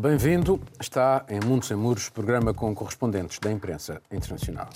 Bem-vindo. Está em Mundo Sem Muros, programa com correspondentes da imprensa internacional.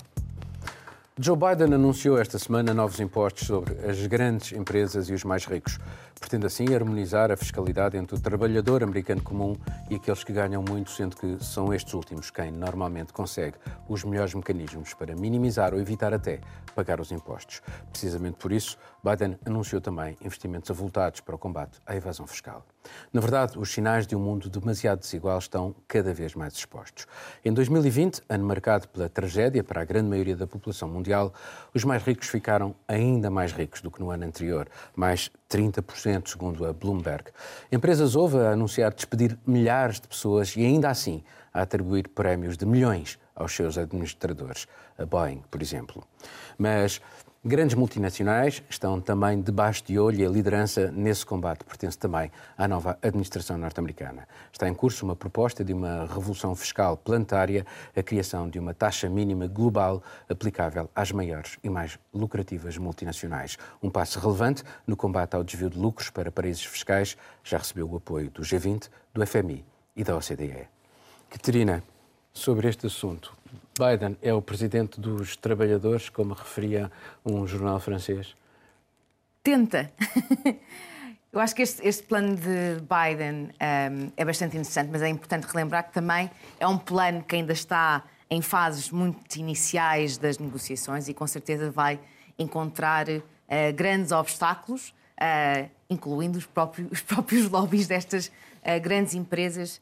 Joe Biden anunciou esta semana novos impostos sobre as grandes empresas e os mais ricos. Pretende assim harmonizar a fiscalidade entre o trabalhador americano comum e aqueles que ganham muito, sendo que são estes últimos quem normalmente consegue os melhores mecanismos para minimizar ou evitar até pagar os impostos. Precisamente por isso, Biden anunciou também investimentos avultados para o combate à evasão fiscal. Na verdade, os sinais de um mundo demasiado desigual estão cada vez mais expostos. Em 2020, ano marcado pela tragédia para a grande maioria da população mundial, os mais ricos ficaram ainda mais ricos do que no ano anterior, mais 30%, segundo a Bloomberg. Empresas houve a anunciar despedir milhares de pessoas e ainda assim a atribuir prémios de milhões aos seus administradores, a Boeing, por exemplo. Mas Grandes multinacionais estão também debaixo de olho e a liderança nesse combate pertence também à nova administração norte-americana. Está em curso uma proposta de uma revolução fiscal planetária, a criação de uma taxa mínima global aplicável às maiores e mais lucrativas multinacionais. Um passo relevante no combate ao desvio de lucros para paraísos fiscais, já recebeu o apoio do G20, do FMI e da OCDE. Caterina, sobre este assunto, Biden é o presidente dos trabalhadores, como referia um jornal francês? Tenta. Eu acho que este, este plano de Biden um, é bastante interessante, mas é importante relembrar que também é um plano que ainda está em fases muito iniciais das negociações e com certeza vai encontrar uh, grandes obstáculos, uh, incluindo os próprios, os próprios lobbies destas uh, grandes empresas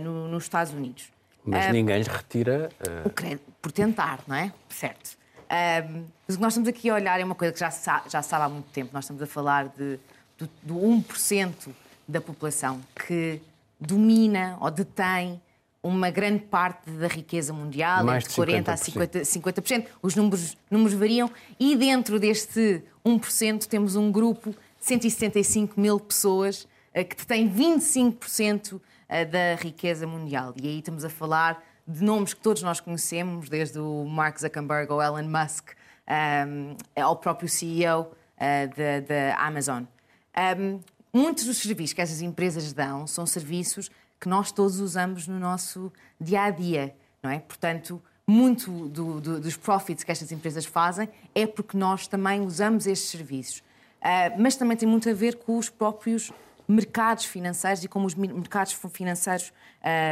no, nos Estados Unidos. Mas uh, ninguém lhe retira. Uh... O crédito, por tentar, não é? Certo. Uh, mas o que nós estamos aqui a olhar é uma coisa que já se, já sabe há muito tempo. Nós estamos a falar de, do, do 1% da população que domina ou detém uma grande parte da riqueza mundial, Mais entre 40% a 50%, 50%. Os números, números variam. E dentro deste 1% temos um grupo de 175 mil pessoas que detém 25% da riqueza mundial. E aí estamos a falar de nomes que todos nós conhecemos, desde o Mark Zuckerberg ou Elon Musk, um, ao próprio CEO uh, da Amazon. Um, muitos dos serviços que essas empresas dão são serviços que nós todos usamos no nosso dia a dia, não é? Portanto, muito do, do, dos profits que estas empresas fazem é porque nós também usamos estes serviços. Uh, mas também tem muito a ver com os próprios mercados financeiros e como os mercados financeiros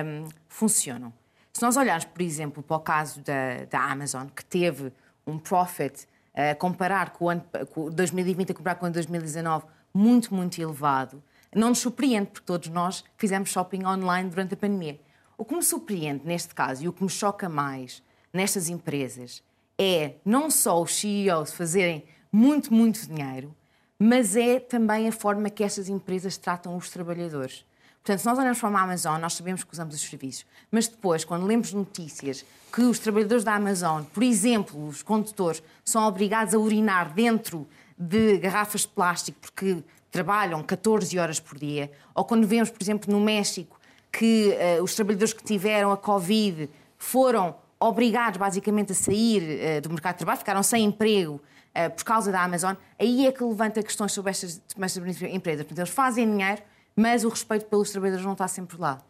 um, funcionam. Se nós olharmos, por exemplo, para o caso da, da Amazon, que teve um profit uh, comparar com o ano com 2020 a comparar com o ano 2019 muito, muito elevado, não nos surpreende, porque todos nós fizemos shopping online durante a pandemia. O que me surpreende neste caso e o que me choca mais nestas empresas é não só os CEOs fazerem muito, muito dinheiro, mas é também a forma que estas empresas tratam os trabalhadores. Portanto, se nós olhamos para uma Amazon, nós sabemos que usamos os serviços. Mas depois, quando lemos notícias que os trabalhadores da Amazon, por exemplo, os condutores, são obrigados a urinar dentro de garrafas de plástico porque trabalham 14 horas por dia, ou quando vemos, por exemplo, no México, que uh, os trabalhadores que tiveram a Covid foram obrigados basicamente a sair uh, do mercado de trabalho, ficaram sem emprego uh, por causa da Amazon, aí é que levanta questões sobre estas, estas empresas. Portanto, eles fazem dinheiro, mas o respeito pelos trabalhadores não está sempre lá.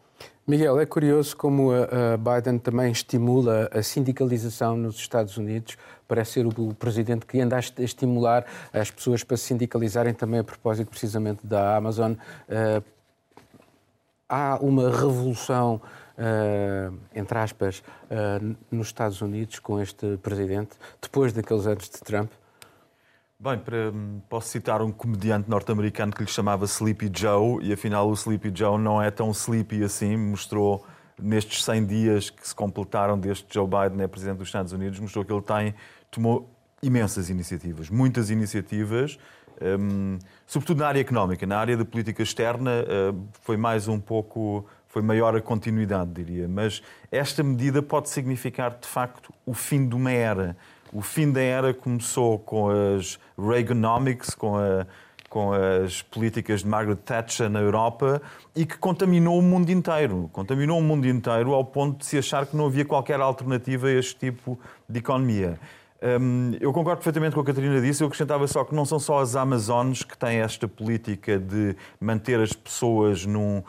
Miguel, é curioso como a Biden também estimula a sindicalização nos Estados Unidos. Parece ser o presidente que anda a estimular as pessoas para se sindicalizarem também a propósito precisamente da Amazon. Eh, há uma revolução, uh, entre aspas, nos Estados Unidos com este presidente, depois daqueles anos de Trump? Bem, para, posso citar um comediante norte-americano que lhe chamava Sleepy Joe, e afinal o Sleepy Joe não é tão sleepy assim, mostrou nestes 100 dias que se completaram desde Joe Biden é presidente dos Estados Unidos, mostrou que ele tem, tomou imensas iniciativas, muitas iniciativas, um, sobretudo na área económica, na área da política externa uh, foi mais um pouco, foi maior a continuidade, diria, mas esta medida pode significar de facto o fim de uma era o fim da era começou com as Reaganomics, com, a, com as políticas de Margaret Thatcher na Europa e que contaminou o mundo inteiro. Contaminou o mundo inteiro ao ponto de se achar que não havia qualquer alternativa a este tipo de economia. Hum, eu concordo perfeitamente com o que a Catarina disse. Eu acrescentava só que não são só as Amazonas que têm esta política de manter as pessoas num,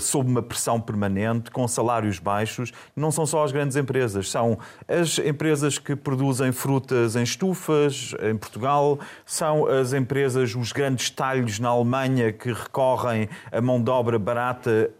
sob uma pressão permanente, com salários baixos. Não são só as grandes empresas, são as empresas que produzem frutas em estufas em Portugal, são as empresas, os grandes talhos na Alemanha que recorrem a mão de obra barata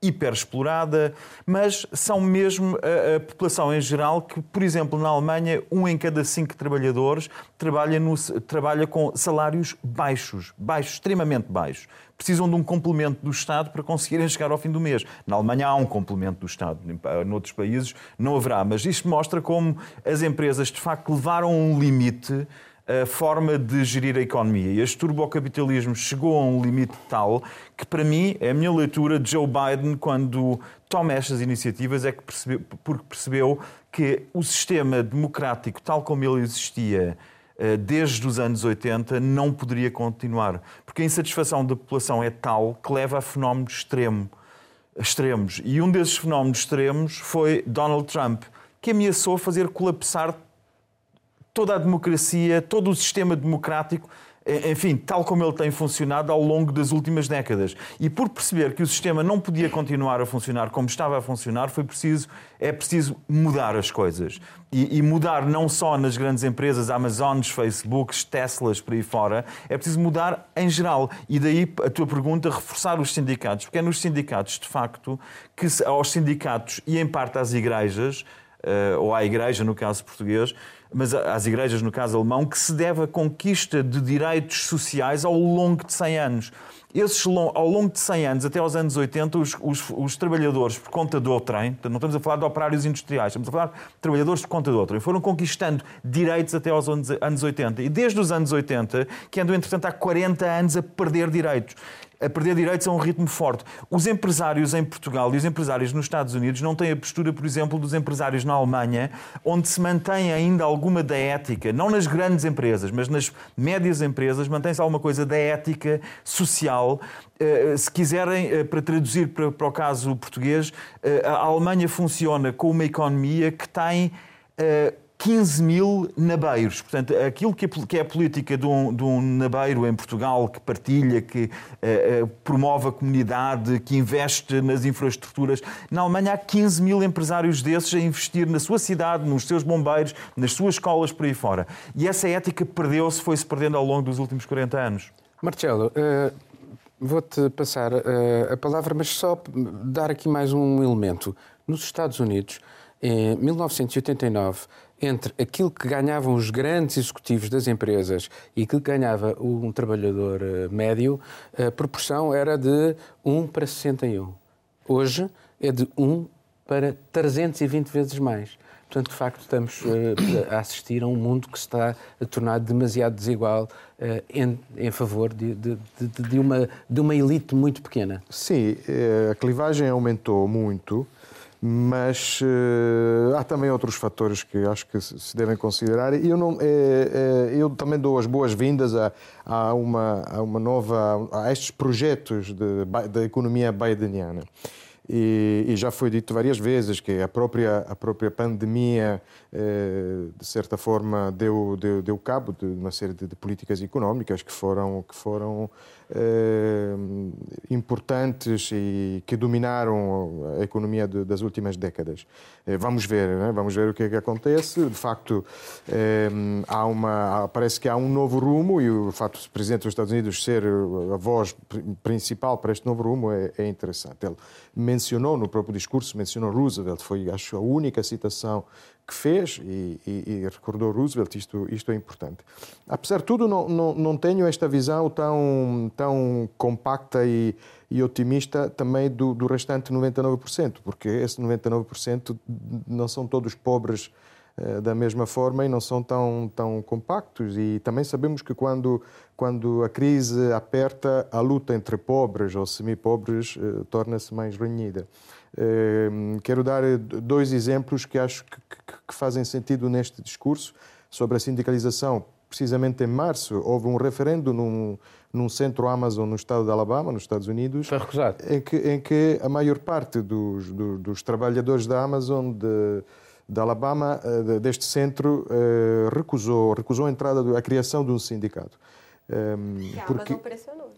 hiperexplorada, mas são mesmo a, a, população em geral que, por exemplo, na Alemanha, um em cada cinco trabalhadores trabalha, no, trabalha com salários baixos, baixos, extremamente baixos. Precisam de um complemento do Estado para conseguirem chegar ao fim do mês. Na Alemanha há um complemento do Estado, noutros países não haverá, mas isto mostra como as empresas de facto levaram um limite a forma de gerir a economia. Este turbocapitalismo chegou a um limite tal que, para mim, é a minha leitura de Joe Biden, quando toma estas iniciativas, é que percebeu, porque percebeu que o sistema democrático, tal como ele existia eh, desde os anos 80, não poderia continuar. Porque a insatisfação da população é tal que leva a fenómenos extremo, extremos. E um desses fenómenos extremos foi Donald Trump, que ameaçou fazer colapsar toda a democracia, todo o sistema democrático, enfim, tal como ele tem funcionado ao longo das últimas décadas. E por perceber que o sistema não podia continuar a funcionar como estava a funcionar, foi preciso, é preciso mudar as coisas. E, e mudar não só nas grandes empresas, Amazones, Facebooks, Teslas, por aí fora, é preciso mudar em geral. E daí a tua pergunta, reforçar os sindicatos, porque é nos sindicatos, de facto, que aos sindicatos e em parte às igrejas, eh, ou à igreja, no caso português, mas às igrejas, no caso alemão, que se deve à conquista de direitos sociais ao longo de 100 anos. Esses, ao longo de 100 anos, até aos anos 80, os, os, os trabalhadores por conta do trem, não estamos a falar de operários industriais, estamos a falar de trabalhadores por conta do trem, foram conquistando direitos até aos anos 80. E desde os anos 80, que andam, entretanto, há 40 anos a perder direitos a perder direitos a um ritmo forte. Os empresários em Portugal e os empresários nos Estados Unidos não têm a postura, por exemplo, dos empresários na Alemanha, onde se mantém ainda alguma da ética, não nas grandes empresas, mas nas médias empresas, mantém-se alguma coisa da ética social. Eh, se quiserem, eh, para traduzir para o caso português, eh, a Alemanha funciona com uma economia que tem 15 mil nabeiros. Portanto, aquilo que é a política de um, de um nabeiro em Portugal que partilha, que uh, uh, promove a comunidade, que investe nas infraestruturas, na Alemanha há 15 mil empresários desses a investir na sua cidade, nos seus bombeiros, nas suas escolas por aí fora. E essa ética perdeu-se, foi-se perdendo ao longo dos últimos 40 anos. Marcelo, uh, vou-te passar a palavra, mas só dar aqui mais um elemento. Nos Estados Unidos, em 1989, entre aquilo que ganhavam os grandes executivos das empresas e aquilo que ganhava um trabalhador eh, médio, a proporção era de 1 para 61. Hoje é de 1 para 320 vezes mais. Portanto, de facto, estamos eh, a assistir a um mundo que está a tornar demasiado desigual eh, em, em favor de, de, de, de, uma, de uma elite muito pequena. Sim, a clivagem aumentou muito mas uh, há também outros fatores que acho que se devem considerar e eu, não, é, é, eu também dou as boas-vindas a, a, uma, a uma nova a estes projetos da economia bideniana. E, e, já foi dito várias vezes que a própria, a própria pandemia, de certa forma, deu, deu, deu cabo de uma série de, de políticas económicas que foram, que foram importantes e que dominaram a economia de, das últimas décadas. Eh, vamos ver, né? vamos ver o que é que acontece. De facto, eh, há uma, parece que há um novo rumo e o facto do Presidente dos Estados Unidos ser a voz principal para este novo rumo é, é interessante. Ele mencionou no próprio discurso, mencionou Roosevelt, foi, acho, a única citação que fez e, e, e, recordou Roosevelt, isto, isto é importante. Apesar de tudo, não, não, não tenho esta visão tão, tão compacta e, e otimista também do, do restante 99%, porque esse 99% não são todos pobres eh, da mesma forma e não são tão, tão compactos. E também sabemos que quando, quando a crise aperta, a luta entre pobres ou semi-pobres eh, torna-se mais renhida. Ehm, quero dar dois exemplos que acho que, que, fazem sentido neste discurso sobre a sindicalização. Precisamente em março houve um referendo num, num centro Amazon no estado de Alabama, nos Estados Unidos. Foi recusado. Em que, em que a maior parte dos, dos, dos trabalhadores da Amazon de, de Alabama, eh, deste centro, eh, recusou, recusou a entrada, a criação de um sindicato. Ehm, que a porque... Amazon pressionou.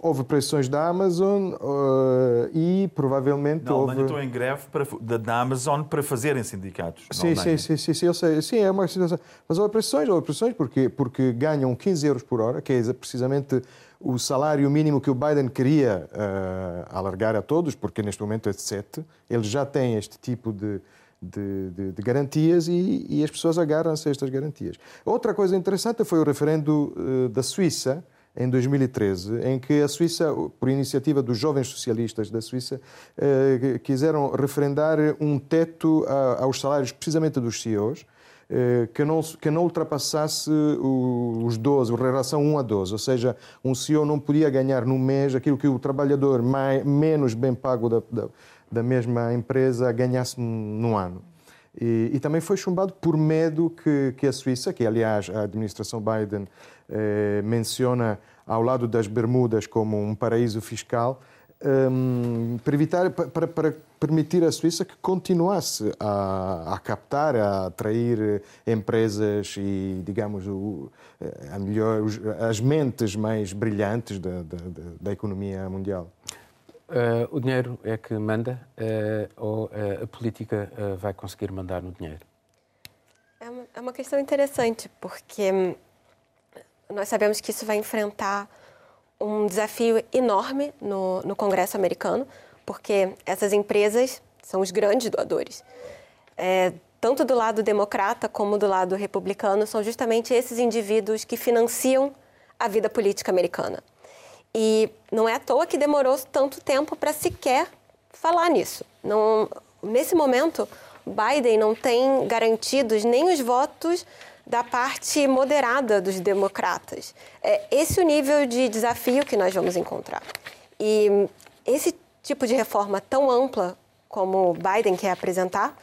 Houve pressões da Amazon uh, e provavelmente Na houve... Alemanha estão em greve para, da, Amazon para fazerem sindicatos. Sim, sim, Alemanha. sim, sim, sim, eu sei. Sim, é uma situação. Mas houve pressões, houve pressões porque, porque ganham 15 euros por hora, que é precisamente o salário mínimo que o Biden queria uh, alargar a todos, porque neste momento é de 7. Ele já tem este tipo de, de, de, de garantias e, e, as pessoas agarram-se a estas garantias. Outra coisa interessante foi o referendo uh, da Suíça, em 2013, em que a Suíça, por iniciativa dos jovens socialistas da Suíça, uh, quiseram referendar um teto a, aos salários precisamente dos CEOs, que não, que não ultrapassasse os 12, a relação 1 a 12, ou seja, um CEO não podia ganhar no mês aquilo que o trabalhador mais, menos bem pago da, da, da mesma empresa ganhasse no ano. E, e, também foi chumbado por medo que, que, a Suíça, que aliás a administração Biden eh, menciona ao lado das Bermudas como um paraíso fiscal, um, para, evitar, para, para, permitir à Suíça que continuasse a, a, captar, a atrair empresas e, digamos, o, a melhor, as mentes mais brilhantes da, da, da economia mundial. Uh, o dinheiro é que manda uh, ou uh, a política vai conseguir mandar no dinheiro? É uma, é uma questão interessante, porque hum, nós sabemos que isso vai enfrentar um desafio enorme no, no Congresso americano, porque essas empresas são os grandes doadores. É, tanto do lado democrata como do lado republicano, são justamente esses indivíduos que financiam a vida política americana. E não é à toa que demorou tanto tempo para sequer falar nisso. Não, nesse momento, Biden não tem garantidos nem os votos da parte moderada dos democratas. É esse o nível de desafio que nós vamos encontrar. E esse tipo de reforma tão ampla como Biden quer apresentar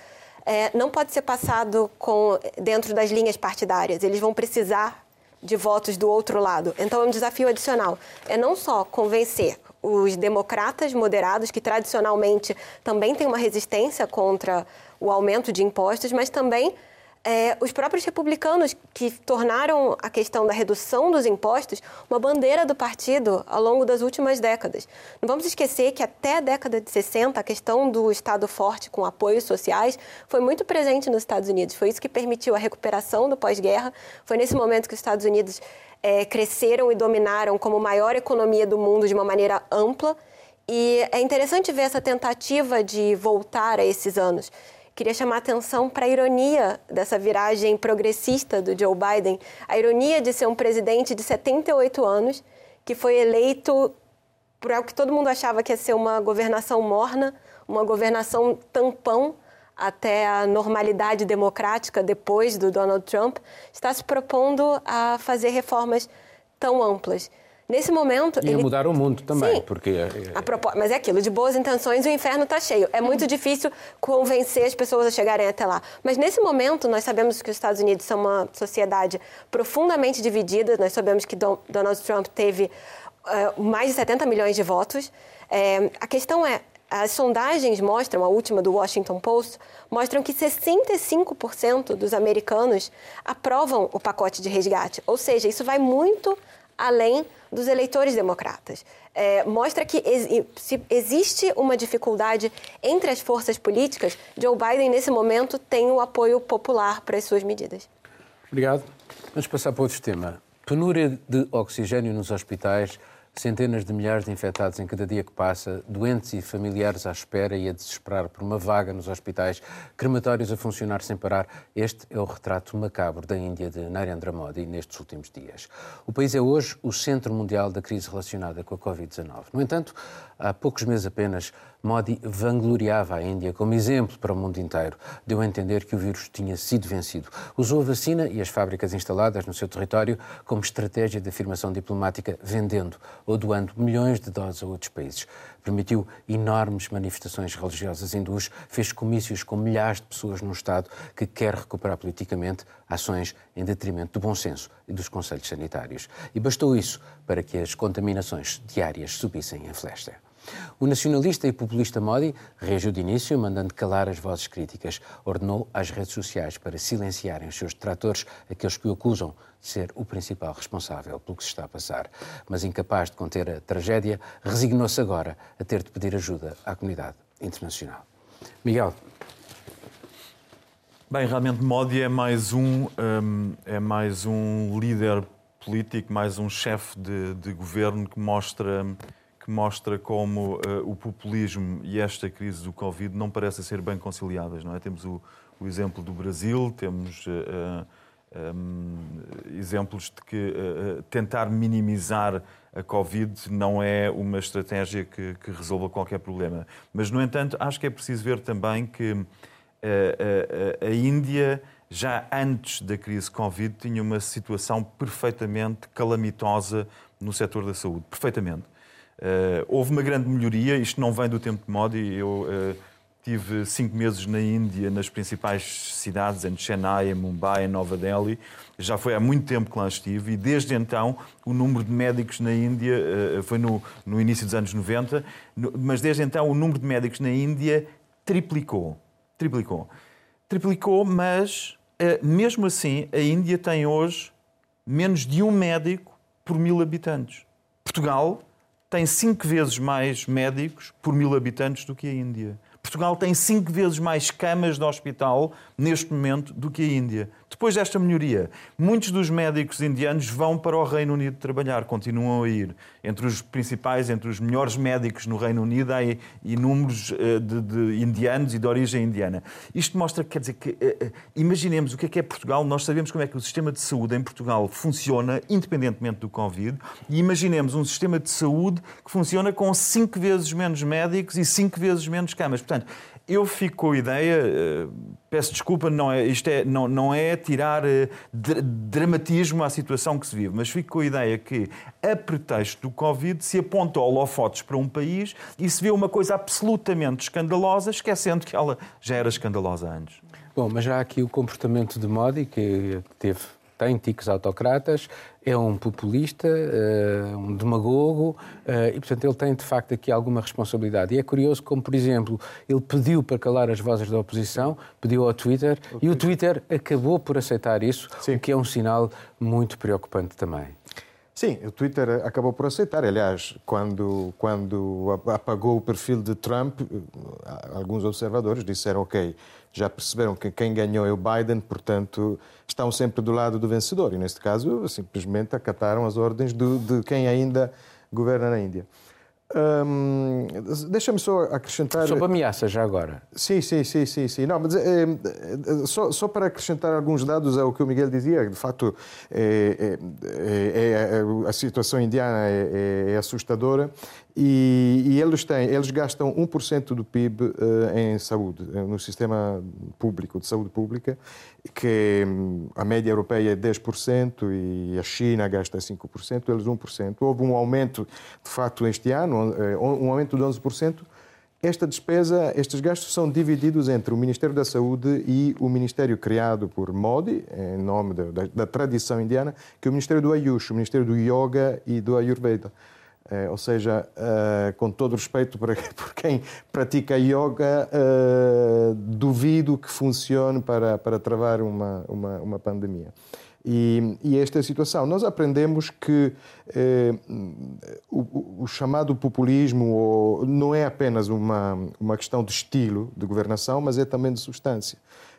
é, não pode ser passado com, dentro das linhas partidárias. Eles vão precisar de votos do outro lado. Então é um desafio adicional. É não só convencer os democratas moderados, que tradicionalmente também têm uma resistência contra o aumento de impostos, mas também é, os próprios republicanos que tornaram a questão da redução dos impostos uma bandeira do partido ao longo das últimas décadas. Não vamos esquecer que até a década de 60 a questão do Estado forte com apoios sociais foi muito presente nos Estados Unidos. Foi isso que permitiu a recuperação do pós-guerra. Foi nesse momento que os Estados Unidos é, cresceram e dominaram como maior economia do mundo de uma maneira ampla. E é interessante ver essa tentativa de voltar a esses anos queria chamar atenção para a ironia dessa viragem progressista do Joe Biden, a ironia de ser um presidente de 78 anos que foi eleito por algo que todo mundo achava que ia ser uma governação morna, uma governação tampão até a normalidade democrática depois do Donald Trump, está se propondo a fazer reformas tão amplas. Nesse momento. E ele... mudar o mundo também, Sim. porque. É, é- Propó... Mas é aquilo, de boas intenções, o inferno está cheio. É muito difícil convencer as pessoas a chegarem até lá. Mas nesse momento, nós sabemos que os Estados Unidos são uma sociedade profundamente dividida. Nós sabemos que Donald Trump teve uh, mais de 70 milhões de votos. É, a questão é, as sondagens mostram, a última do Washington Post, mostram que 65% dos americanos aprovam o pacote de resgate. Ou seja, isso vai muito além dos eleitores democratas. É, mostra que ex existe uma dificuldade entre as forças políticas, Joe Biden, nesse momento, tem o apoio popular para as suas medidas. Obrigado. Vamos passar para outro tema. Penúria de oxigênio nos hospitais Centenas de milhares de infectados em cada dia que passa, doentes e familiares à espera e a desesperar por uma vaga nos hospitais, crematórios a funcionar sem parar. Este é o retrato macabro da Índia de Narendra Modi nestes últimos dias. O país é hoje o centro mundial da crise relacionada com a Covid-19. No entanto, há poucos meses apenas, Modi vangloriava a Índia como exemplo para o mundo inteiro. Deu a entender que o vírus tinha sido vencido. Usou a vacina e as fábricas instaladas no seu território como estratégia de afirmação diplomática, vendendo ou doando milhões de doses a outros países. Permitiu enormes manifestações religiosas hindus, fez comícios com milhares de pessoas num Estado que quer recuperar politicamente ações em detrimento do bom senso e dos conselhos sanitários. E bastou isso para que as contaminações diárias subissem em flecha. O nacionalista e populista Modi reagiu de início, mandando calar as vozes críticas. Ordenou às redes sociais para silenciarem os seus detratores, aqueles que o acusam de ser o principal responsável pelo que se está a passar. Mas incapaz de conter a tragédia, resignou-se agora a ter de pedir ajuda à comunidade internacional. Miguel. Bem, realmente Modi é mais um, um é mais um líder político, mais um chefe de, de governo que mostra mostra como uh, o populismo e esta crise do Covid não parecem ser bem conciliadas. Não é? Temos o, o exemplo do Brasil, temos uh, eh, um, eh, exemplos de que uh, tentar minimizar a Covid não é uma estratégia que, que, resolva qualquer problema. Mas, no entanto, acho que é preciso ver também que a Índia já antes da crise Covid, tinha uma situação perfeitamente calamitosa no setor da saúde. Perfeitamente. Uh, houve uma grande melhoria, isto não vem do tempo de Modi. Eu uh, tive cinco meses na Índia, nas principais cidades, em Chennai, em Mumbai, em Nova Delhi. Já foi há muito tempo que lá estive e desde então o número de médicos na Índia, uh, foi no, no início dos anos 90, no, mas desde então o número de médicos na Índia triplicou. Triplicou. Triplicou, mas mesmo assim a Índia tem hoje menos de um médico por mil habitantes. Portugal tem cinco vezes mais médicos por mil habitantes do que a Índia. Portugal tem cinco vezes mais camas de hospital neste momento do que a Índia. Depois desta melhoria, muitos dos médicos indianos vão para o Reino Unido trabalhar, continuam a ir. Entre os principais, entre os melhores médicos no Reino Unido, há inúmeros eh, de, de indianos e de origem indiana. Isto mostra, quer dizer, que eh, eh, imaginemos o que é que é Portugal, nós sabemos como é que o sistema de saúde em Portugal funciona, independentemente do Covid, e imaginemos um sistema de saúde que funciona com cinco vezes menos médicos e cinco vezes menos camas. Portanto, eu fico com a ideia, eh, peço desculpa, não é, isto é, não, não é tirar eh, dramatismo à situação que se vive, mas fico com a ideia que, a pretexto do Covid, se aponta holofotes para um país e se vê uma coisa absolutamente escandalosa, esquecendo que ela já era escandalosa antes. Bom, mas já há aqui o comportamento de Modi, que teve tem tiques autocratas, é um populista, uh, um demagogo, uh, e, portanto, ele tem, de facto, aqui alguma responsabilidade. E é curioso como, por exemplo, ele pediu para calar as vozes da oposição, pediu ao Twitter, e o Twitter acabou por aceitar isso, Sim. o que é um sinal muito preocupante também. Sim, o Twitter acabou por aceitar. Aliás, quando, quando apagou o perfil de Trump, eh, alguns observadores disseram: ok, já perceberam que quem ganhou é o Biden, portanto, estão sempre do lado do vencedor. E, neste caso, simplesmente acataram as ordens do, de quem ainda governa na Índia. Hum, Deixa-me só acrescentar. Sobre ameaças, já agora. Sim, sim, sim, sim. sim. Não, mas, é, é, só, só para acrescentar alguns dados ao que o Miguel dizia, de facto, é, é, a situação indiana é, assustadora. E, e, eles têm, eles gastam 1% do PIB uh, em saúde, eh, no sistema público, de saúde pública, que um, a média europeia é 10% e a China gasta 5%, eles 1%. Houve um aumento, de facto, este ano, eh, um aumento de 11%. Esta despesa, estes gastos são divididos entre o Ministério da Saúde e o Ministério criado por Modi, em nome da, da, da tradição indiana, que é o Ministério do Ayush, o Ministério do Yoga e do Ayurveda. É, ou seja, uh, com todo respeito por, por quem pratica yoga, uh, duvido que funcione para, para travar uma, uma, uma pandemia. E, e, esta é a situação. Nós aprendemos que eh, o, o, chamado populismo não é apenas uma, uma questão de estilo de governação, mas é também de substância.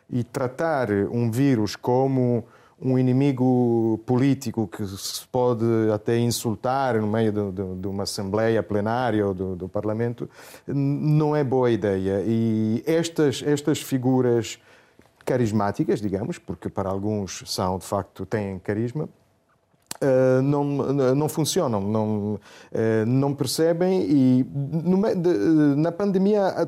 E tratar um vírus como um inimigo político que se pode até insultar no meio de, de, de uma assembleia plenária ou do, do, Parlamento, não é boa ideia. E estas, estas figuras carismáticas, digamos, porque para alguns são, de facto, têm carisma, Uh, não, não funcionam, não, uh, não percebem e de, na pandemia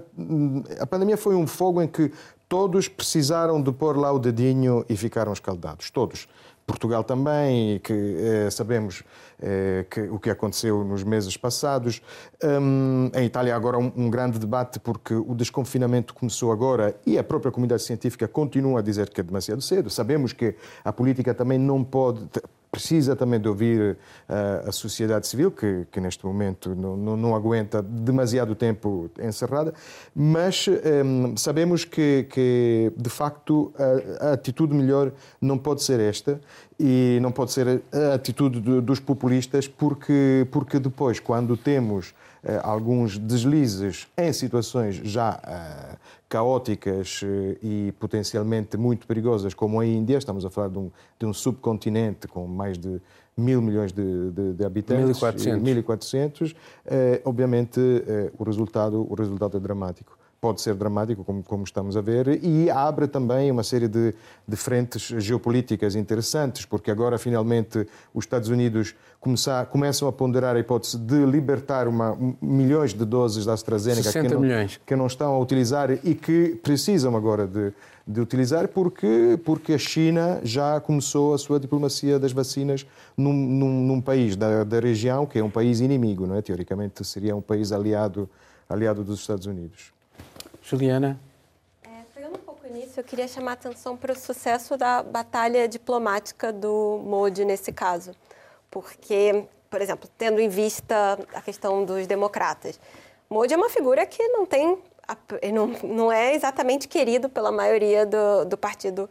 a, pandemia foi um fogo em que todos precisaram de pôr lá o dedinho e ficaram escaldados, todos. Portugal também, que eh, sabemos eh, que, o que aconteceu nos meses passados. Um, em Itália agora um, um, grande debate porque o desconfinamento começou agora e a própria comunidade científica continua a dizer que é demasiado cedo. Sabemos que a política também não pode, precisa também de ouvir uh, a sociedade civil, que, que neste momento não, não, não, aguenta demasiado tempo encerrada, mas um, sabemos que, que, de facto, a, a, atitude melhor não pode ser esta e não pode ser a atitude dos populistas, porque, porque depois, quando temos uh, alguns deslizes em situações já uh, caóticas uh, e potencialmente muito perigosas, como a Índia, estamos a falar de um, de um subcontinente com mais de mil milhões de, de, de habitantes, 1.400, 1400 obviamente o, resultado, o resultado é dramático pode ser dramático, como, como estamos a ver, e abre também uma série de, de frentes geopolíticas interessantes, porque agora finalmente os Estados Unidos começar, começam a ponderar a hipótese de libertar uma, milhões de doses da AstraZeneca que não, que não, estão a utilizar e que precisam agora de, de utilizar, porque, porque a China já começou a sua diplomacia das vacinas num, num, num país da, da região que é um país inimigo, não é? Teoricamente seria um país aliado, aliado dos Estados Unidos. Juliana? É, pegando um pouco nisso, eu queria chamar a atenção para o sucesso da batalha diplomática do Modi nesse caso. Porque, por exemplo, tendo em vista a questão dos democratas, Modi é uma figura que não tem. não, não é exatamente querido pela maioria do, do partido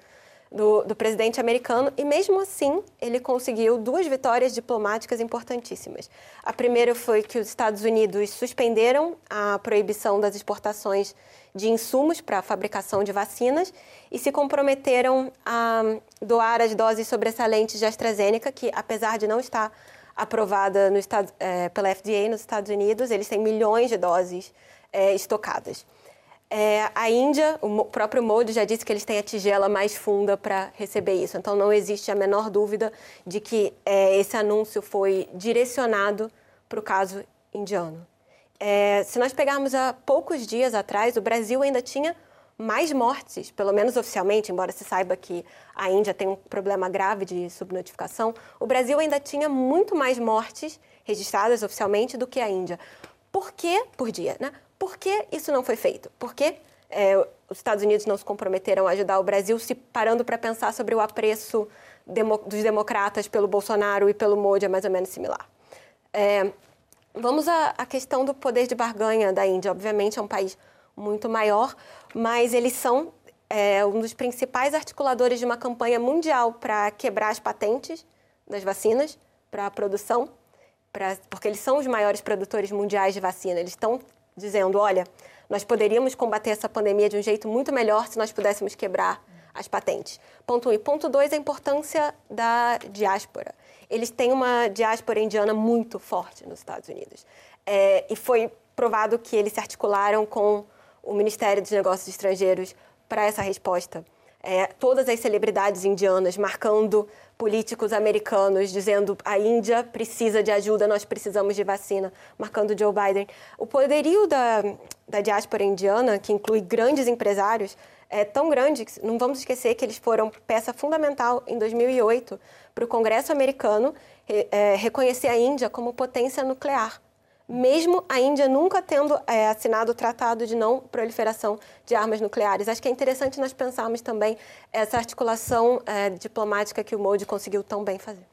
do, do, presidente americano e, mesmo assim, ele conseguiu duas vitórias diplomáticas importantíssimas. A primeira foi que os Estados Unidos suspenderam a proibição das exportações de insumos para a fabricação de vacinas e se comprometeram a doar as doses sobressalentes de AstraZeneca, que, apesar de não estar aprovada no estado, é, pela FDA nos Estados Unidos, eles têm milhões de doses é, estocadas. É, a Índia, o próprio Modi já disse que eles têm a tigela mais funda para receber isso. Então, não existe a menor dúvida de que é, esse anúncio foi direcionado para o caso indiano. É, se nós pegarmos há poucos dias atrás, o Brasil ainda tinha mais mortes, pelo menos oficialmente, embora se saiba que a Índia tem um problema grave de subnotificação, o Brasil ainda tinha muito mais mortes registradas oficialmente do que a Índia. Por quê? Por dia, né? Por que isso não foi feito? Por que é, os Estados Unidos não se comprometeram a ajudar o Brasil, se parando para pensar sobre o apreço demo, dos democratas pelo Bolsonaro e pelo Modi é mais ou menos similar. É, vamos à, à questão do poder de barganha da Índia. Obviamente é um país muito maior, mas eles são é, um dos principais articuladores de uma campanha mundial para quebrar as patentes das vacinas para a produção, pra, porque eles são os maiores produtores mundiais de vacina. Eles estão dizendo: olha, nós poderíamos combater essa pandemia de um jeito muito melhor se nós pudéssemos quebrar as patentes. Ponto 1. Um. E ponto 2, a importância da diáspora. Eles têm uma diáspora indiana muito forte nos Estados Unidos. É, e foi provado que eles se articularam com o Ministério dos Negócios Estrangeiros para essa resposta. É, todas as celebridades indianas marcando políticos americanos dizendo a Índia precisa de ajuda, nós precisamos de vacina, marcando Joe Biden. O poderio da, da diáspora indiana, que inclui grandes empresários, é tão grande que não vamos esquecer que eles foram peça fundamental em 2008 para o Congresso americano é, reconhecer a Índia como potência nuclear mesmo a Índia nunca tendo é, assinado o Tratado de Não Proliferação de Armas Nucleares. Acho que é interessante nós pensarmos também essa articulação é, diplomática que o Modi conseguiu tão bem fazer.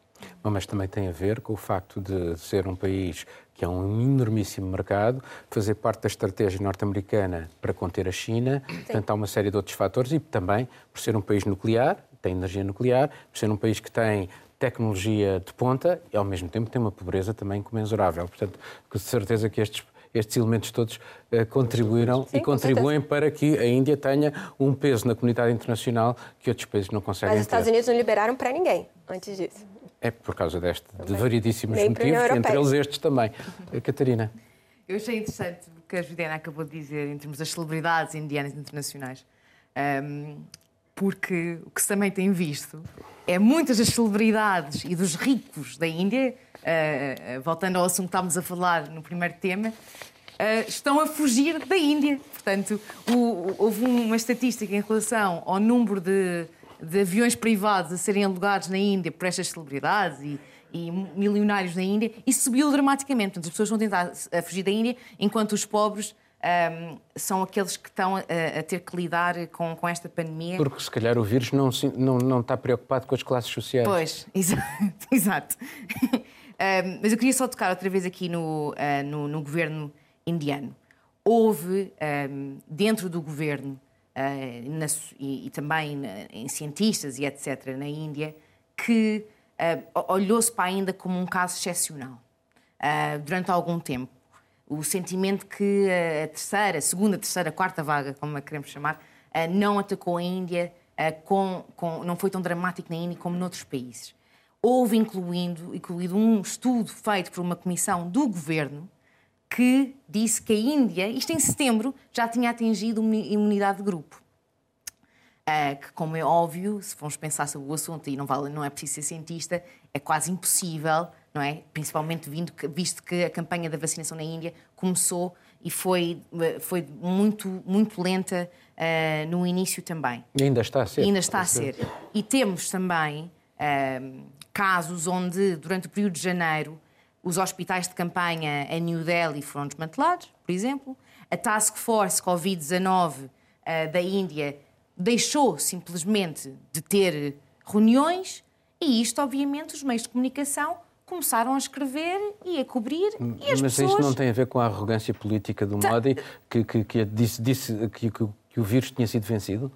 Mas também tem a ver com o facto de ser um país que é um enormíssimo mercado, fazer parte da estratégia norte-americana para conter a China. Sim. Portanto, há uma série de outros fatores e também por ser um país nuclear, tem energia nuclear, por ser um país que tem tecnologia de ponta e, ao mesmo tempo, tem uma pobreza também comensurável. Portanto, com certeza que estes estes elementos todos uh, contribuíram Sim, e contribuem para que a Índia tenha um peso na comunidade internacional que outros países não conseguem Mas os Estados Unidos não liberaram para ninguém antes disso. É por causa deste, de variedíssimos Nem motivos, entre eles estes também. Uh, Catarina. Eu achei interessante o que a Juliana acabou de dizer em termos das celebridades indianas internacionais. Um, porque o que se também tem visto é muitas das celebridades e dos ricos da Índia, uh, voltando ao assunto que estávamos a falar no primeiro tema, uh, estão a fugir da Índia. Portanto, o, houve uma estatística em relação ao número de, de, aviões privados a serem alugados na Índia por estas celebridades e, e milionários na Índia e subiu dramaticamente. Portanto, as pessoas vão tentar fugir da Índia enquanto os pobres um, são aqueles que estão a, a, ter que lidar com, com esta pandemia. Porque se calhar o vírus não, não, não está preocupado com as classes sociais. Pois, exato. exato. um, mas eu queria só tocar outra vez aqui no, uh, no, no, governo indiano. Houve, um, dentro do governo, uh, na, e, e, também na, em cientistas e etc., na Índia, que uh, olhou-se para a Índia como um caso excepcional durante algum tempo o sentimento que a terceira, segunda, terceira, quarta vaga, como a queremos chamar, não atacou a Índia, com, com, não foi tão dramático na Índia como noutros países. Houve incluindo, incluído um estudo feito por uma comissão do governo que disse que a Índia, isto em setembro, já tinha atingido imunidade de grupo. Uh, que, como é óbvio, se formos pensar sobre o assunto, e não, vale, não é preciso ser cientista, é quase impossível não é? Principalmente vindo, visto que a campanha da vacinação na Índia começou e foi, foi muito, muito lenta uh, no início também. E ainda está a ser. E ainda está a ser. E temos também uh, casos onde, durante o período de janeiro, os hospitais de campanha em New Delhi foram desmantelados, por exemplo. A Task Force Covid-19 uh, da Índia deixou simplesmente de ter reuniões e isto, obviamente, os meios de comunicação começaram a escrever e a cobrir e as Mas pessoas... isso não tem a ver com a arrogância política do Modi, que, que, que disse, disse que, que, que o vírus tinha sido vencido?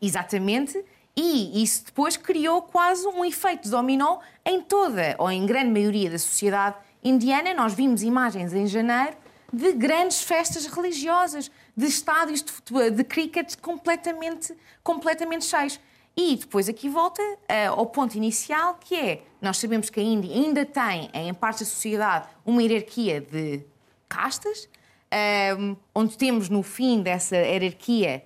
Exatamente. E isso depois criou quase um efeito dominó em toda, ou em grande maioria da sociedade indiana. Nós vimos imagens em janeiro de grandes festas religiosas, de estádios de, futebol, de cricket completamente, completamente cheios. E depois aqui volta uh, ao ponto inicial, que é, nós sabemos que a Índia ainda tem, em parte da sociedade, uma hierarquia de castas, um, onde temos no fim dessa hierarquia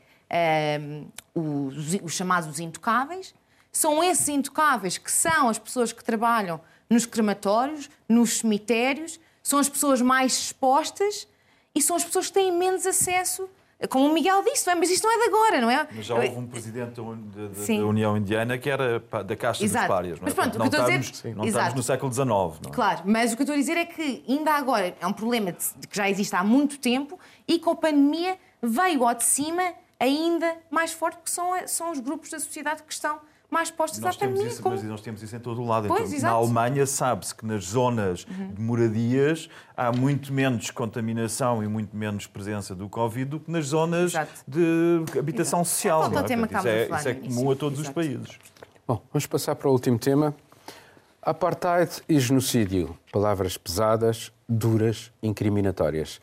um, os, os, chamados intocáveis. São esses intocáveis que são as pessoas que trabalham nos crematórios, nos cemitérios, são as pessoas mais expostas e são as pessoas que têm menos acesso como o Miguel disse, é? mas isto não é de agora, não é? Mas já houve um presidente da União Indiana que era da Caixa Exato. dos Párias, não é? Mas pronto, não, o que estamos, dizer... não estamos no século XIX. Não é? Claro, mas o que eu estou a dizer é que ainda agora é um problema que já existe há muito tempo e com a pandemia veio ao de cima ainda mais forte, porque são, são os grupos da sociedade que estão mais postos nós à pandemia. Isso, como... Mas nós temos isso em todo o lado. Pois, então, na Alemanha sabe-se que nas zonas uhum. de moradias há muito menos contaminação e muito menos presença do Covid do que nas zonas exato. de habitação exato. social. Não é? Portanto, isso, é, isso é comum a todos exato. os países. Bom, vamos passar para o último tema. Apartheid e genocídio. Palavras pesadas, duras, incriminatórias.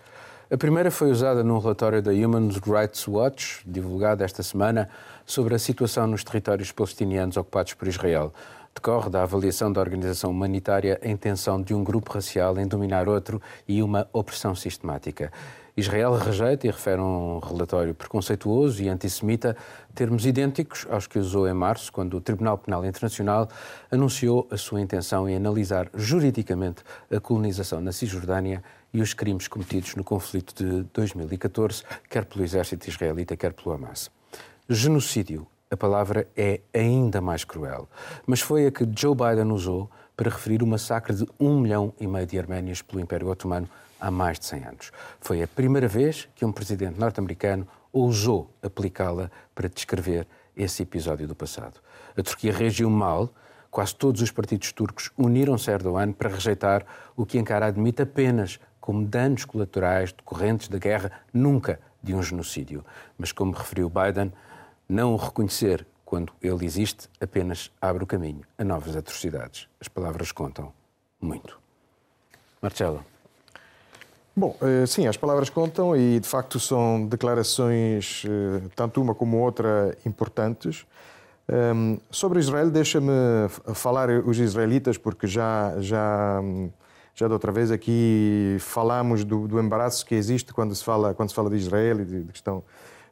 A primeira foi usada num relatório da Human Rights Watch, divulgado esta semana, sobre a situação nos territórios palestinianos ocupados por Israel. Decorre da avaliação da organização humanitária a intenção de um grupo racial em dominar outro e uma opressão sistemática. Israel rejeita e refere um relatório preconceituoso e antissemita, termos idênticos aos que usou em março, quando o Tribunal Penal Internacional anunciou a sua intenção em analisar juridicamente a colonização na Cisjordânia e os crimes cometidos no conflito de 2014, quer pelo exército israelita, quer pelo Hamas. Genocídio, a palavra é ainda mais cruel, mas foi a que Joe Biden usou para referir o massacre de um milhão e meio de arménios pelo Império Otomano há mais de 100 anos. Foi a primeira vez que um presidente norte-americano ousou aplicá-la para descrever esse episódio do passado. A Turquia reagiu mal, quase todos os partidos turcos uniram-se a Erdogan para rejeitar o que Ankara admite apenas como danos colaterais decorrentes da guerra, nunca de um genocídio. Mas, como referiu Biden, não o reconhecer quando ele existe apenas abre o caminho a novas atrocidades. As palavras contam muito. Marcelo. Bom, eh, sim, as palavras contam e de facto são declarações, eh, tanto uma como outra, importantes. Ehm, sobre Israel, deixa-me falar os israelitas, porque já, já já da outra vez aqui falamos do, do, embaraço que existe quando se fala, quando se fala de Israel e de, de questão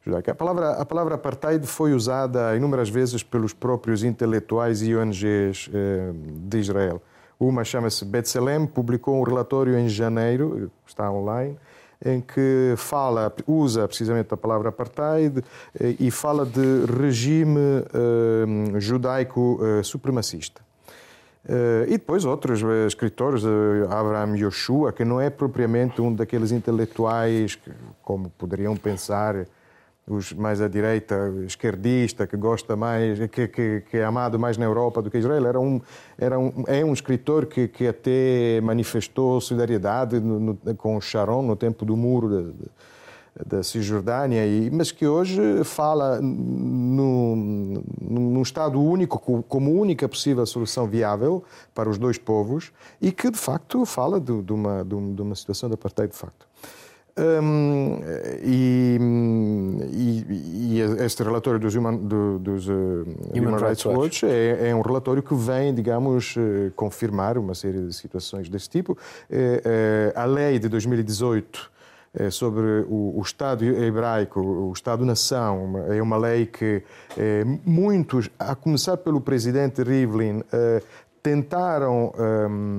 judaica. A palavra, a palavra apartheid foi usada inúmeras vezes pelos próprios intelectuais e ONGs eh, de Israel. Uma chama-se Betselem, publicou um relatório em janeiro, está online, em que fala, usa precisamente a palavra apartheid eh, e fala de regime eh, judaico supremacista. Uh, e depois outros uh, escritores, uh, Abraham Yoshua, que não é propriamente um daqueles intelectuais que, como poderiam pensar os mais à direita, esquerdista, que gosta mais, que, que, que, é amado mais na Europa do que Israel, era um, era um, é um escritor que, que até manifestou solidariedade no, no, com Sharon no tempo do muro de, da Cisjordânia, e, mas que hoje fala num, num Estado único, como única possível solução viável para os dois povos, e que de facto fala de, de uma, de uma situação de apartheid de facto. Um, e, e, e, este relatório dos Human, do, dos, uh, Human, Human, Rights, Watch, Watch é, é, um relatório que vem, digamos, uh, confirmar uma série de situações desse tipo. Uh, a lei de 2018 é, sobre o, o, Estado hebraico, o Estado-nação, é uma lei que muitos, a começar pelo presidente Rivlin, tentaram, um,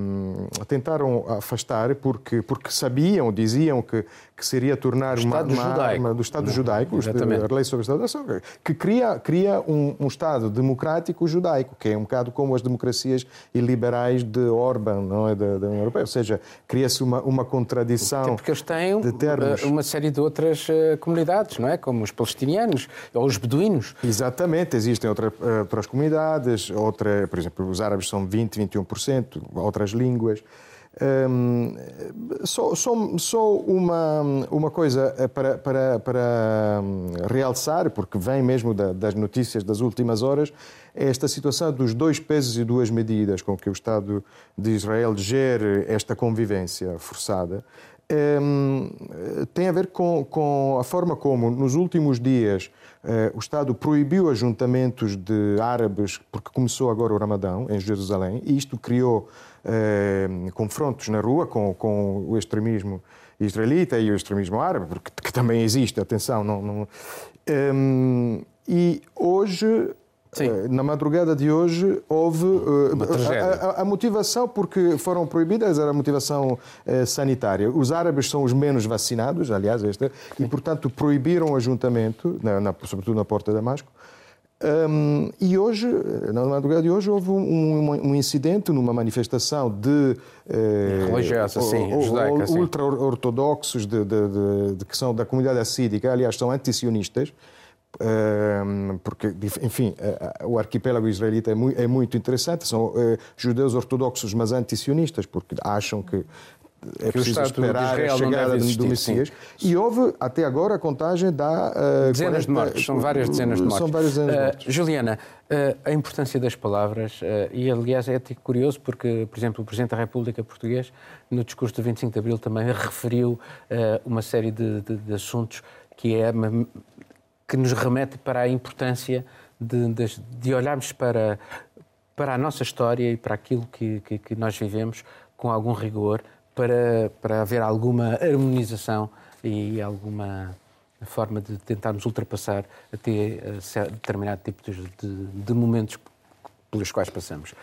tentaram afastar porque, porque sabiam, diziam que que seria tornar uma, uma arma do Estado judaico, Exatamente. a lei sobre o Estado-nação, que cria, cria um, um, Estado democrático judaico, que é um bocado como as democracias iliberais de Orban, não é, da, da União Europeia. Ou seja, cria-se uma, uma contradição Porque eles têm de termos. uma série de outras eh, comunidades, não é? Como os palestinianos ou os beduínos. Exatamente, existem outra, eh, outras comunidades, outra, por exemplo, os árabes são 20, 21%, outras línguas. Um, só, só, só uma, uma coisa eh, para, para, para hum, realçar, porque vem mesmo da, das notícias das últimas horas, é esta situação dos dois pesos e duas medidas com que o Estado de Israel gere esta convivência forçada. Um, tem a ver com, com, a forma como, nos últimos dias, uh, o Estado proibiu ajuntamentos de árabes, porque começou agora o Ramadão em Jerusalém, e isto criou confrontos na rua com, com o extremismo israelita e o extremismo árabe, porque que também existe, atenção. Não, não... Um, e hoje Sim. Eh, na madrugada de hoje houve uh, a, a, a, motivação porque foram proibidas era a motivação sanitária. Os árabes são os menos vacinados, aliás, esta, e portanto proibiram o ajuntamento, na, na, sobretudo na porta de Damasco, um, e hoje, na madrugada de hoje, houve um, um, um incidente numa manifestação de eh, religiosa, sim, judaica, ultra-ortodoxos de, de, de, de, que são da comunidade assídica, aliás, são antisionistas, porque, enfim, o arquipélago israelita é muito, é muito interessante. São uh, judeus ortodoxos, mas antisionistas, porque acham que é preciso esperar a chegada existir, do Messias. Sim. E houve, até agora, a contagem da... Uh, dezenas 40, de mortes, são várias dezenas de mortes. São várias dezenas de mortes. Uh, Juliana, uh, a importância das palavras, e aliás é até curioso porque, por exemplo, o Presidente da República Português, no discurso do 25 de Abril, também referiu uma série de, de, de, assuntos que, é, que nos remete para a importância de, de, de olharmos para, para a nossa história e para aquilo que, que, que nós vivemos com algum rigor, para, para haver alguma harmonização e alguma forma de tentarmos ultrapassar até eh, determinado tipo de, de, de momentos pelos quais passamos.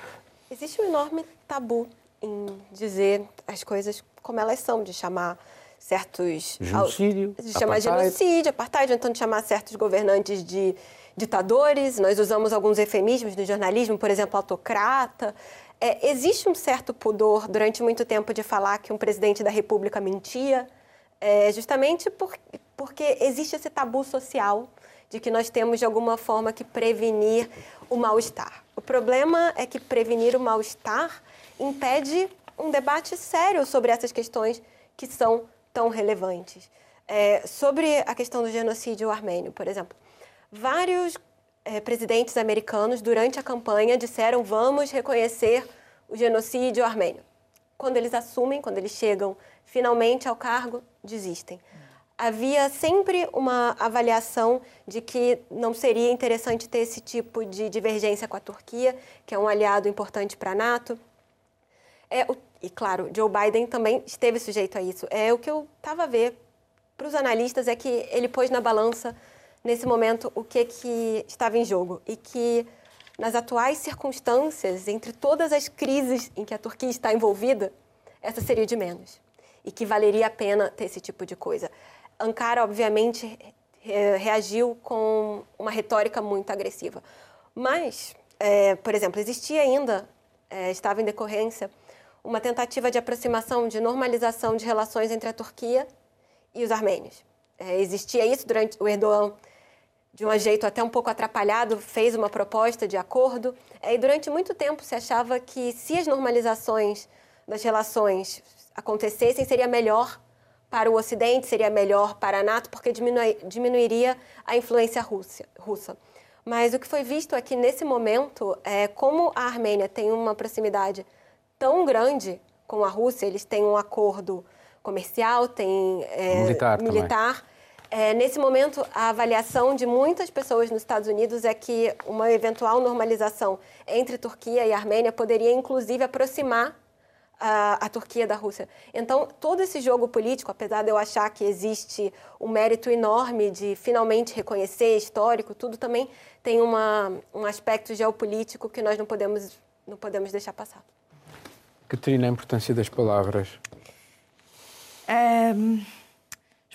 Existe um enorme tabu em dizer as coisas como elas são, de chamar certos. Genocídio. De chamar apartheid. genocídio, apartheid, então de chamar certos governantes de ditadores. Nós usamos alguns eufemismos no jornalismo, por exemplo, autocrata. É, existe um certo pudor durante muito tempo de falar que um presidente da República mentia, é, justamente por, porque existe esse tabu social de que nós temos de alguma forma que prevenir o mal-estar. O problema é que prevenir o mal-estar impede um debate sério sobre essas questões que são tão relevantes. É, sobre a questão do genocídio armênio, por exemplo, vários é, presidentes americanos, durante a campanha, disseram: vamos reconhecer o genocídio armênio. Quando eles assumem, quando eles chegam finalmente ao cargo, desistem. Havia sempre uma avaliação de que não seria interessante ter esse tipo de divergência com a Turquia, que é um aliado importante para a NATO. É, e, claro, Joe Biden também esteve sujeito a isso. É o que eu estava a ver para os analistas é que ele pôs na balança nesse momento o que, que estava em jogo e que nas atuais circunstâncias, entre todas as crises em que a Turquia está envolvida, essa seria de menos e que valeria a pena ter esse tipo de coisa. Ankara, obviamente, reagiu com uma retórica muito agressiva. Mas, é, por exemplo, existia ainda é, estava em decorrência uma tentativa de aproximação, de normalização de relações entre a Turquia e os armênios. É, existia isso durante o Erdogan, de um jeito até um pouco atrapalhado, fez uma proposta de acordo. É, e durante muito tempo se achava que se as normalizações das relações acontecessem, seria melhor para o Ocidente, seria melhor para a NATO, porque diminuiria a influência russa. Mas o que foi visto aqui nesse momento é como a Armênia tem uma proximidade tão grande com a Rússia, eles têm um acordo comercial, tem é, militar. militar. É, nesse momento, a avaliação de muitas pessoas nos Estados Unidos é que uma eventual normalização entre Turquia e Armênia poderia, inclusive, aproximar a, a, Turquia da Rússia. Então, todo esse jogo político, apesar de eu achar que existe um mérito enorme de finalmente reconhecer histórico, tudo também tem uma, um aspecto geopolítico que nós não podemos, não podemos deixar passar. Catarina, a importância das palavras. Um,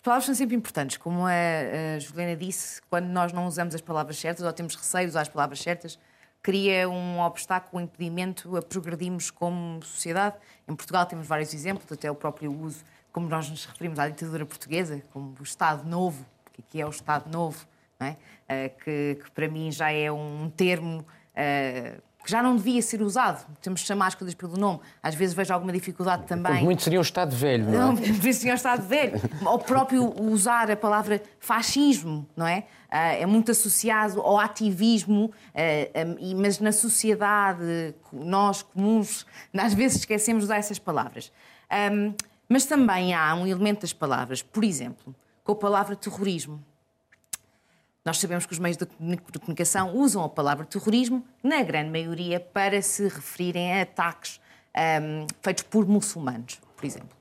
as palavras são sempre importantes. Como a, Juliana disse, quando nós não usamos as palavras certas ou temos receio de usar as palavras certas, cria um obstáculo, um impedimento a progredirmos como sociedade. Em Portugal temos vários exemplos, até o próprio uso, como nós nos referimos à ditadura portuguesa, como o Estado Novo, que aqui é o Estado Novo, é? uh, que, que, para mim já é um termo. Uh, que já não devia ser usado. Temos de chamar as coisas pelo nome. Às vezes vejo alguma dificuldade também. Muito seria um Estado velho, não é? Não, seria um Estado velho. Ou próprio usar a palavra fascismo, não é? Ah, é muito associado ao ativismo, ah, mas na sociedade, nós comuns, às vezes esquecemos de usar essas palavras. Mas também há um elemento das palavras, por exemplo, com a palavra terrorismo. Nós sabemos que os meios de comunicação usam a palavra terrorismo, na grande maioria, para se referirem a ataques um, feitos por muçulmanos, por exemplo.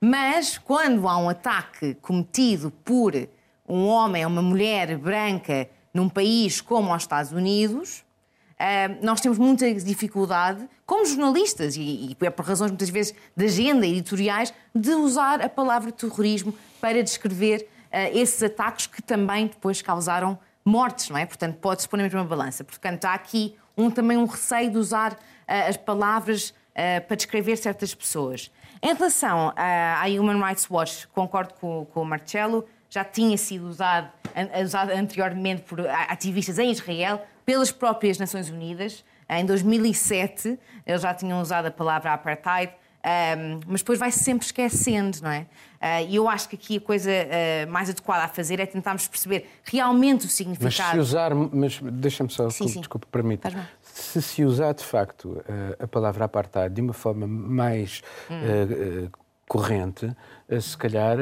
Mas quando há um ataque cometido por um homem ou uma mulher branca num país como os Estados Unidos, um, nós temos muita dificuldade, como jornalistas, e, e é por razões muitas vezes de agenda editoriais, de usar a palavra terrorismo para descrever esses ataques que também depois causaram mortes, não é? Portanto, pode-se pôr na mesma balança. Portanto, há aqui um, também um receio de usar uh, as palavras uh, para descrever certas pessoas. Em relação à Human Rights Watch, concordo com, com o Marcelo, já tinha sido usado, usado anteriormente por ativistas em Israel, pelas próprias Nações Unidas. Em 2007, eles já tinham usado a palavra apartheid. Um, mas depois vai-se sempre esquecendo, não é? Uh, e eu acho que aqui a coisa uh, mais adequada a fazer é tentarmos perceber realmente o significado. Mas se usar, mas deixa-me só, sim, sim. desculpa, permita. Se se usar de facto uh, a palavra apartheid de uma forma mais hum. corrente, se calhar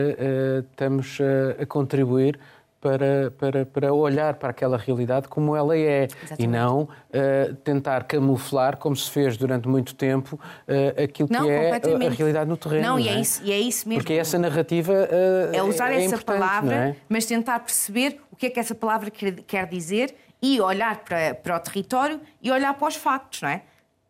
estamos a contribuir para, para, para olhar para aquela realidade como ela é Exatamente. e não uh, tentar camuflar, como se fez durante muito tempo, uh, aquilo não, que é a realidade no terreno. Não, não e, é? é? isso, e é isso mesmo. Porque essa narrativa uh, é usar é essa palavra, é? mas tentar perceber o que é que essa palavra quer, quer dizer e olhar para, para o território e olhar para os factos, não é?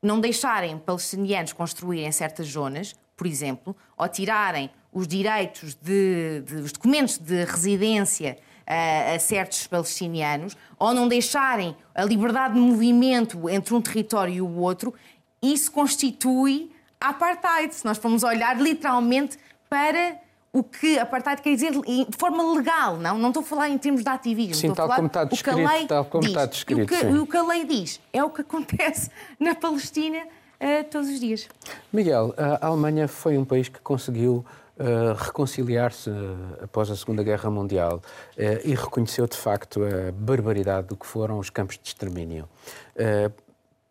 Não deixarem palestinianos construírem certas zonas, por exemplo, ou tirarem os direitos de, de os documentos de residência a, a certos palestinianos, ou não deixarem a liberdade de movimento entre um território e o outro, isso constitui apartheid. Se nós formos olhar literalmente para o que apartheid quer dizer de forma legal, não? Não estou a falar em termos de ativismo. Sim, estou tal, como está descrito, o que a lei tal como diz. está descrito. E o, que, o que a lei diz é o que acontece na Palestina uh, todos os dias. Miguel, a Alemanha foi um país que conseguiu Uh, reconciliar-se uh, após a Segunda Guerra Mundial uh, e reconheceu de facto a barbaridade do que foram os campos de extermínio.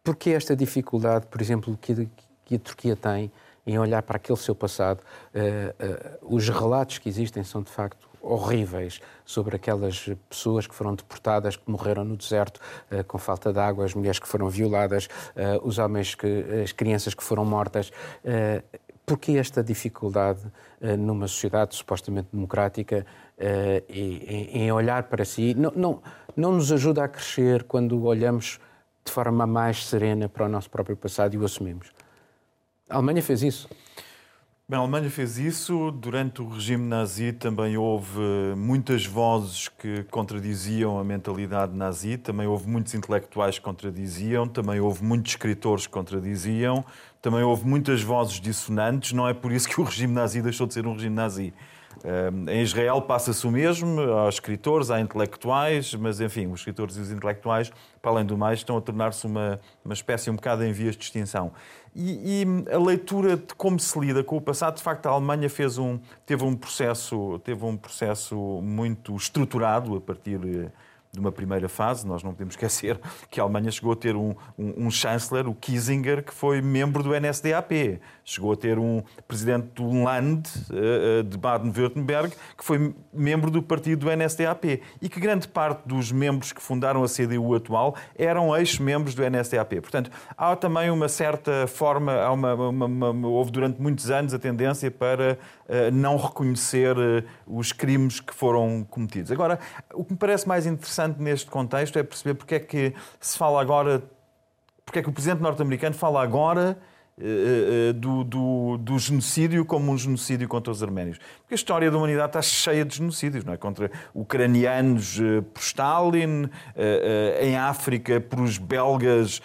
Por que esta dificuldade, por exemplo, que, que, a Turquia tem em olhar para aquele seu passado? Os relatos que existem são de facto horríveis sobre aquelas pessoas que foram deportadas, que morreram no deserto com falta de água, as mulheres que foram violadas, os homens que, as crianças que foram mortas. Porquê esta dificuldade uh, numa sociedade supostamente democrática em, em, olhar para si? Não, não, não nos ajuda a crescer quando olhamos de forma mais serena para o nosso próprio passado e o assumimos. A Alemanha fez isso. Bem, a Alemanha fez isso. Durante o regime nazi também houve muitas vozes que contradiziam a mentalidade nazi, também houve muitos intelectuais que contradiziam, também houve muitos escritores que contradiziam, também houve muitas vozes dissonantes. Não é por isso que o regime nazi deixou de ser um regime nazi. Em Israel passa-se o mesmo, há escritores, há intelectuais, mas enfim, os escritores e os intelectuais, para além do mais, estão a tornar-se uma, uma espécie um bocado em vias de extinção. E, e, a leitura de como se lida com o passado, de facto, a Alemanha fez um, teve, um processo, teve um processo muito estruturado a partir de uma primeira fase. Nós não podemos esquecer que a Alemanha chegou a ter um, um, um chanceler, o Kissinger, que foi membro do NSDAP. Chegou a ter um presidente do Land, uh, de Baden-Württemberg, que foi membro do partido do NSDAP. E que grande parte dos membros que fundaram a CDU atual eram ex-membros do NSDAP. Portanto, há também uma certa forma, há uma, uma, uma, houve durante muitos anos a tendência para uh, não reconhecer os crimes que foram cometidos. Agora, o que me parece mais interessante neste contexto é perceber porque é que se fala agora, porque é que o presidente norte-americano fala agora do, do, do, genocídio como um genocídio contra os arménios. Porque a história da humanidade está cheia de genocídios, não é? Contra ucranianos por Stalin, em África por os belgas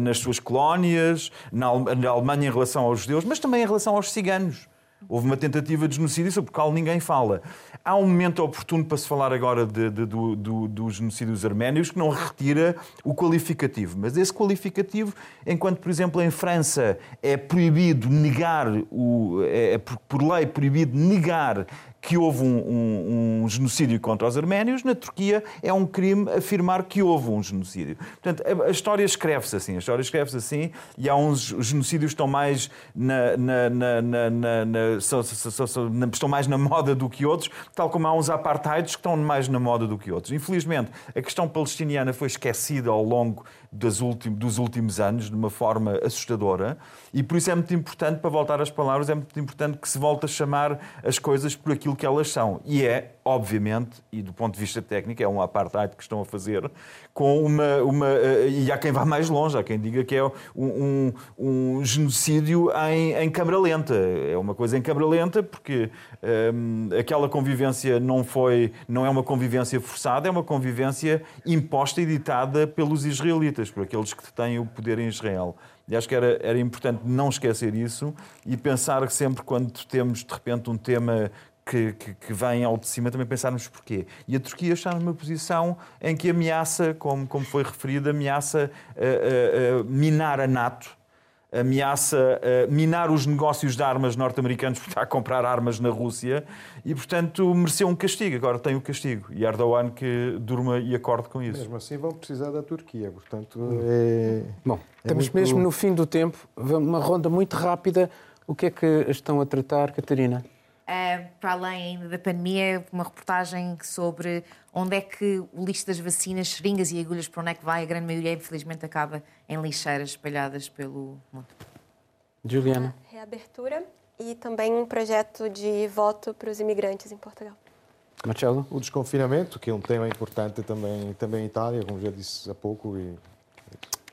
nas suas colónias, na Alemanha em relação aos judeus, mas também em relação aos ciganos. Houve uma tentativa de genocídio sobre o qual ninguém fala. Há um momento oportuno para se falar agora de, de, do, do, dos genocídios arménios que não retira o qualificativo. Mas esse qualificativo, enquanto, por exemplo, em França é proibido negar, o, é, é por lei proibido negar que houve um, um, um, genocídio contra os arménios, na Turquia é um crime afirmar que houve um genocídio. Portanto, a, a história escreve-se assim, a história escreve-se assim e há uns genocídios que estão mais na, na, na, são, são, são, estão mais na moda do que outros, tal como há uns apartheids que estão mais na moda do que outros. Infelizmente, a questão palestiniana foi esquecida ao longo dos últimos anos de uma forma assustadora e por isso é muito importante, para voltar às palavras, é muito importante que se volte a chamar as coisas por aquilo que elas são. E é, obviamente, e do ponto de vista técnico, é um apartheid que estão a fazer, com uma. uma eh, e há quem vá mais longe, há quem diga que é um, um, um genocídio em, em câmara lenta. É uma coisa em câmara lenta porque ehm, aquela convivência não, foi, não é uma convivência forçada, é uma convivência imposta e ditada pelos israelitas, por aqueles que têm o poder em Israel. E acho que era, era importante não esquecer isso e pensar que sempre quando temos de repente um tema que, que, que, vem ao de cima, também pensarmos porquê. E a Turquia está numa posição em que ameaça, como, como foi referido, ameaça uh, uh, uh, minar a NATO, ameaça minar os negócios de armas norte-americanos por estar a comprar armas na Rússia e, portanto, mereceu um castigo. Agora tem o castigo. E Erdogan que durma e acorde com isso. Mesmo assim vão precisar da Turquia, portanto... É... Bom, é estamos muito... mesmo no fim do tempo. Uma ronda muito rápida. O que é que estão a tratar, Catarina? Uh, para além da pandemia, uma reportagem sobre onde é que o lixo das vacinas, seringas e agulhas, para onde é que vai, a grande maioria, infelizmente, acaba em lixeiras espalhadas pelo mundo. Juliana. Reabertura e também um projeto de voto para os imigrantes em Portugal. Marcelo? O desconfinamento, que é um tema importante também, também em Itália, como já disse há pouco. E...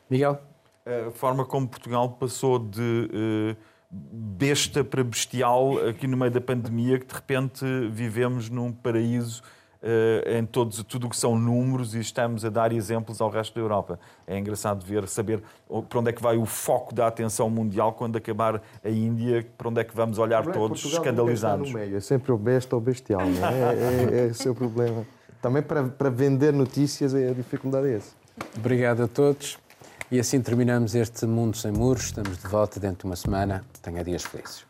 Miguel? A forma como Portugal passou de. Uh besta para bestial aqui no meio da pandemia, que de repente vivemos num paraíso uh, em todos, tudo o que são números e estamos a dar exemplos ao resto da Europa. É engraçado ver, saber para onde é que vai o foco da atenção mundial quando acabar a Índia, para onde é que vamos olhar é, todos Portugal escandalizados. No meio. É sempre o besta ou bestial, não é? é, é, é esse é o problema. Também para, para vender notícias a dificuldade é essa. Obrigado a todos. E assim terminamos este Mundo Sem Muros. Estamos de volta dentro de uma semana. Tenha dias felizes.